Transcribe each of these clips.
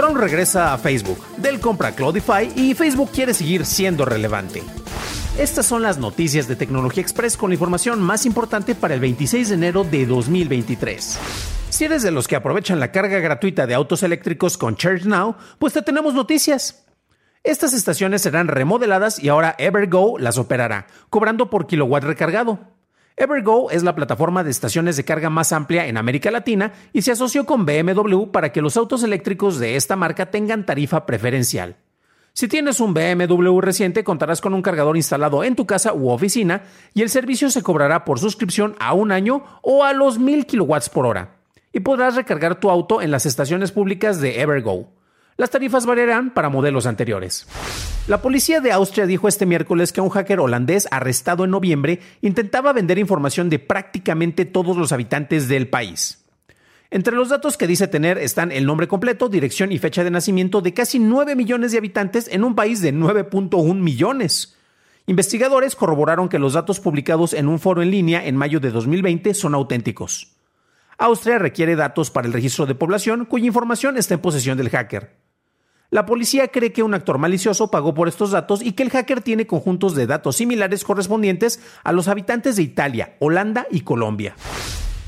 Trump regresa a Facebook, Dell compra Cloudify y Facebook quiere seguir siendo relevante. Estas son las noticias de Tecnología Express con la información más importante para el 26 de enero de 2023. Si eres de los que aprovechan la carga gratuita de autos eléctricos con Charge Now, pues te tenemos noticias. Estas estaciones serán remodeladas y ahora Evergo las operará, cobrando por kilowatt recargado. Evergo es la plataforma de estaciones de carga más amplia en América Latina y se asoció con BMW para que los autos eléctricos de esta marca tengan tarifa preferencial. Si tienes un BMW reciente, contarás con un cargador instalado en tu casa u oficina y el servicio se cobrará por suscripción a un año o a los 1000 kilowatts por hora. Y podrás recargar tu auto en las estaciones públicas de Evergo. Las tarifas variarán para modelos anteriores. La policía de Austria dijo este miércoles que un hacker holandés arrestado en noviembre intentaba vender información de prácticamente todos los habitantes del país. Entre los datos que dice tener están el nombre completo, dirección y fecha de nacimiento de casi 9 millones de habitantes en un país de 9.1 millones. Investigadores corroboraron que los datos publicados en un foro en línea en mayo de 2020 son auténticos. Austria requiere datos para el registro de población cuya información está en posesión del hacker. La policía cree que un actor malicioso pagó por estos datos y que el hacker tiene conjuntos de datos similares correspondientes a los habitantes de Italia, Holanda y Colombia.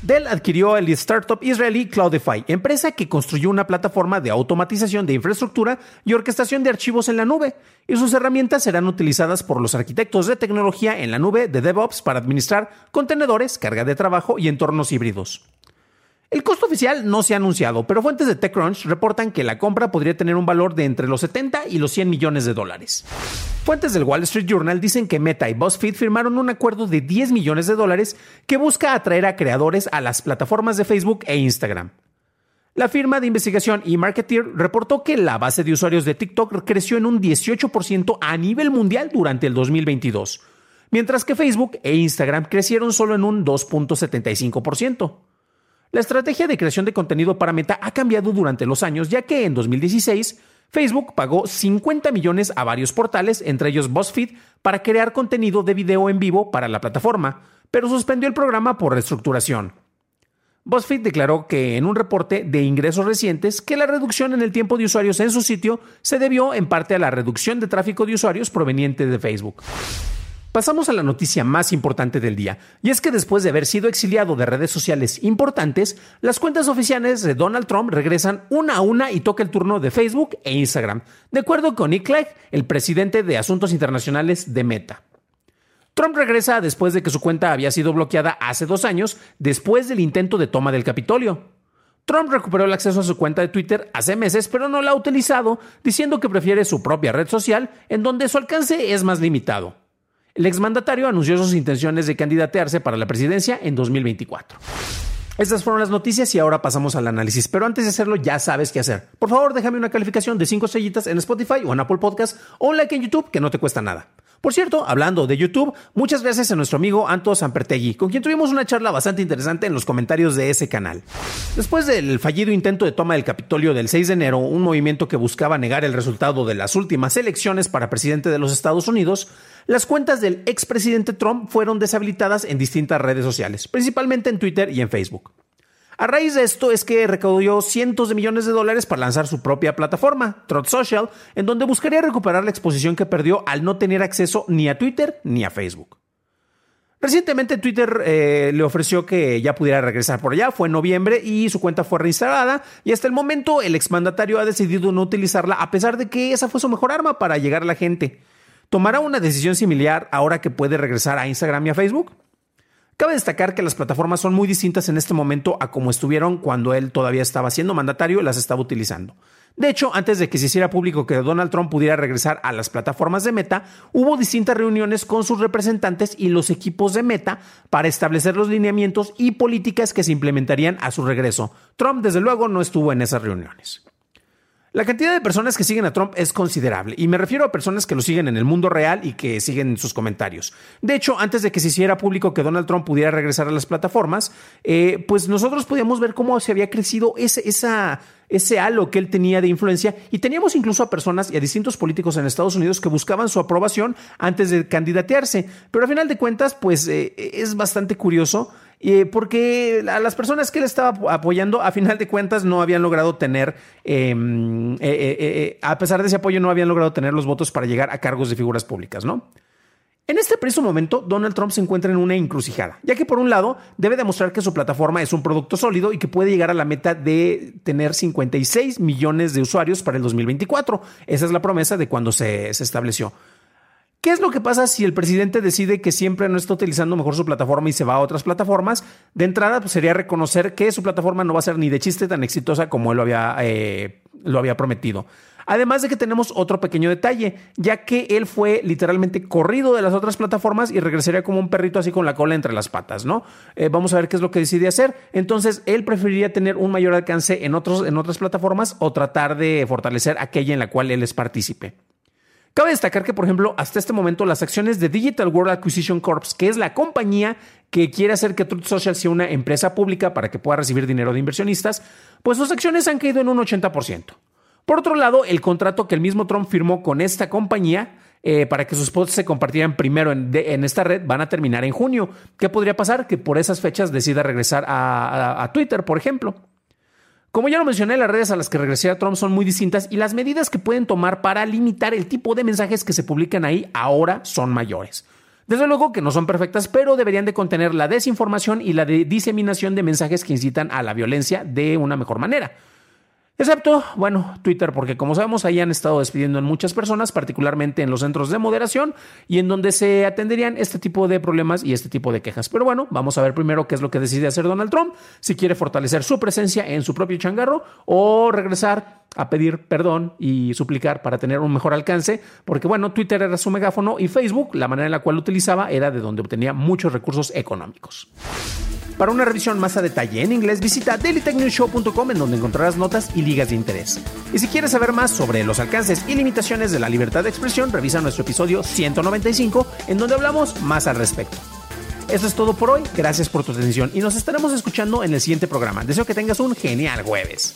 Dell adquirió el startup israelí Cloudify, empresa que construyó una plataforma de automatización de infraestructura y orquestación de archivos en la nube, y sus herramientas serán utilizadas por los arquitectos de tecnología en la nube de DevOps para administrar contenedores, carga de trabajo y entornos híbridos. El costo oficial no se ha anunciado, pero fuentes de TechCrunch reportan que la compra podría tener un valor de entre los 70 y los 100 millones de dólares. Fuentes del Wall Street Journal dicen que Meta y BuzzFeed firmaron un acuerdo de 10 millones de dólares que busca atraer a creadores a las plataformas de Facebook e Instagram. La firma de investigación eMarketer reportó que la base de usuarios de TikTok creció en un 18% a nivel mundial durante el 2022, mientras que Facebook e Instagram crecieron solo en un 2.75%. La estrategia de creación de contenido para Meta ha cambiado durante los años, ya que en 2016 Facebook pagó 50 millones a varios portales, entre ellos BuzzFeed, para crear contenido de video en vivo para la plataforma, pero suspendió el programa por reestructuración. BuzzFeed declaró que en un reporte de ingresos recientes que la reducción en el tiempo de usuarios en su sitio se debió en parte a la reducción de tráfico de usuarios proveniente de Facebook. Pasamos a la noticia más importante del día, y es que después de haber sido exiliado de redes sociales importantes, las cuentas oficiales de Donald Trump regresan una a una y toca el turno de Facebook e Instagram, de acuerdo con Nick Clegg, el presidente de Asuntos Internacionales de Meta. Trump regresa después de que su cuenta había sido bloqueada hace dos años, después del intento de toma del Capitolio. Trump recuperó el acceso a su cuenta de Twitter hace meses, pero no la ha utilizado, diciendo que prefiere su propia red social, en donde su alcance es más limitado. El exmandatario anunció sus intenciones de candidatearse para la presidencia en 2024. Estas fueron las noticias y ahora pasamos al análisis. Pero antes de hacerlo, ya sabes qué hacer. Por favor, déjame una calificación de 5 estrellitas en Spotify o en Apple Podcast o un like en YouTube que no te cuesta nada. Por cierto, hablando de YouTube, muchas gracias a nuestro amigo Anto Sampertegui, con quien tuvimos una charla bastante interesante en los comentarios de ese canal. Después del fallido intento de toma del Capitolio del 6 de enero, un movimiento que buscaba negar el resultado de las últimas elecciones para presidente de los Estados Unidos, las cuentas del expresidente Trump fueron deshabilitadas en distintas redes sociales, principalmente en Twitter y en Facebook. A raíz de esto es que recaudó cientos de millones de dólares para lanzar su propia plataforma, Truth Social, en donde buscaría recuperar la exposición que perdió al no tener acceso ni a Twitter ni a Facebook. Recientemente Twitter eh, le ofreció que ya pudiera regresar por allá, fue en noviembre y su cuenta fue reinstalada y hasta el momento el exmandatario ha decidido no utilizarla a pesar de que esa fue su mejor arma para llegar a la gente. ¿Tomará una decisión similar ahora que puede regresar a Instagram y a Facebook? Cabe destacar que las plataformas son muy distintas en este momento a como estuvieron cuando él todavía estaba siendo mandatario y las estaba utilizando. De hecho, antes de que se hiciera público que Donald Trump pudiera regresar a las plataformas de Meta, hubo distintas reuniones con sus representantes y los equipos de Meta para establecer los lineamientos y políticas que se implementarían a su regreso. Trump, desde luego, no estuvo en esas reuniones. La cantidad de personas que siguen a Trump es considerable, y me refiero a personas que lo siguen en el mundo real y que siguen sus comentarios. De hecho, antes de que se hiciera público que Donald Trump pudiera regresar a las plataformas, eh, pues nosotros podíamos ver cómo se había crecido ese, esa, ese halo que él tenía de influencia, y teníamos incluso a personas y a distintos políticos en Estados Unidos que buscaban su aprobación antes de candidatearse. Pero a final de cuentas, pues eh, es bastante curioso porque a las personas que él estaba apoyando, a final de cuentas, no habían logrado tener, em, eh, eh, eh, a pesar de ese apoyo, no habían logrado tener los votos para llegar a cargos de figuras públicas, ¿no? En este preciso momento, Donald Trump se encuentra en una encrucijada, ya que por un lado debe demostrar que su plataforma es un producto sólido y que puede llegar a la meta de tener 56 millones de usuarios para el 2024. Esa es la promesa de cuando se, se estableció. ¿Qué es lo que pasa si el presidente decide que siempre no está utilizando mejor su plataforma y se va a otras plataformas? De entrada, pues, sería reconocer que su plataforma no va a ser ni de chiste tan exitosa como él lo había, eh, lo había prometido. Además de que tenemos otro pequeño detalle, ya que él fue literalmente corrido de las otras plataformas y regresaría como un perrito así con la cola entre las patas, ¿no? Eh, vamos a ver qué es lo que decide hacer. Entonces, él preferiría tener un mayor alcance en, otros, en otras plataformas o tratar de fortalecer aquella en la cual él es partícipe. Cabe destacar que, por ejemplo, hasta este momento las acciones de Digital World Acquisition Corps, que es la compañía que quiere hacer que Truth Social sea una empresa pública para que pueda recibir dinero de inversionistas, pues sus acciones han caído en un 80%. Por otro lado, el contrato que el mismo Trump firmó con esta compañía eh, para que sus posts se compartieran primero en, esta red van a terminar en junio. ¿Qué podría pasar? Que por esas fechas decida regresar a Twitter, por ejemplo. Como ya lo mencioné, las redes a las que regresé Trump son muy distintas y las medidas que pueden tomar para limitar el tipo de mensajes que se publican ahí ahora son mayores. Desde luego que no son perfectas, pero deberían de contener la desinformación y la diseminación de mensajes que incitan a la violencia de una mejor manera. Excepto, bueno, Twitter, porque como sabemos, ahí han estado despidiendo en muchas personas, particularmente en los centros de moderación y en donde se atenderían este tipo de problemas y este tipo de quejas. Pero bueno, vamos a ver primero qué es lo que decide hacer Donald Trump, si quiere fortalecer su presencia en su propio changarro o regresar a pedir perdón y suplicar para tener un mejor alcance, porque bueno, Twitter era su megáfono y Facebook, la manera en la cual lo utilizaba, era de donde obtenía muchos recursos económicos. Para una revisión más a detalle en inglés, visita dailytechnewshow.com en donde encontrarás notas y ligas de interés. Y si quieres saber más sobre los alcances y limitaciones de la libertad de expresión, revisa nuestro episodio 195 en donde hablamos más al respecto. Eso es todo por hoy, gracias por tu atención y nos estaremos escuchando en el siguiente programa. Deseo que tengas un genial jueves.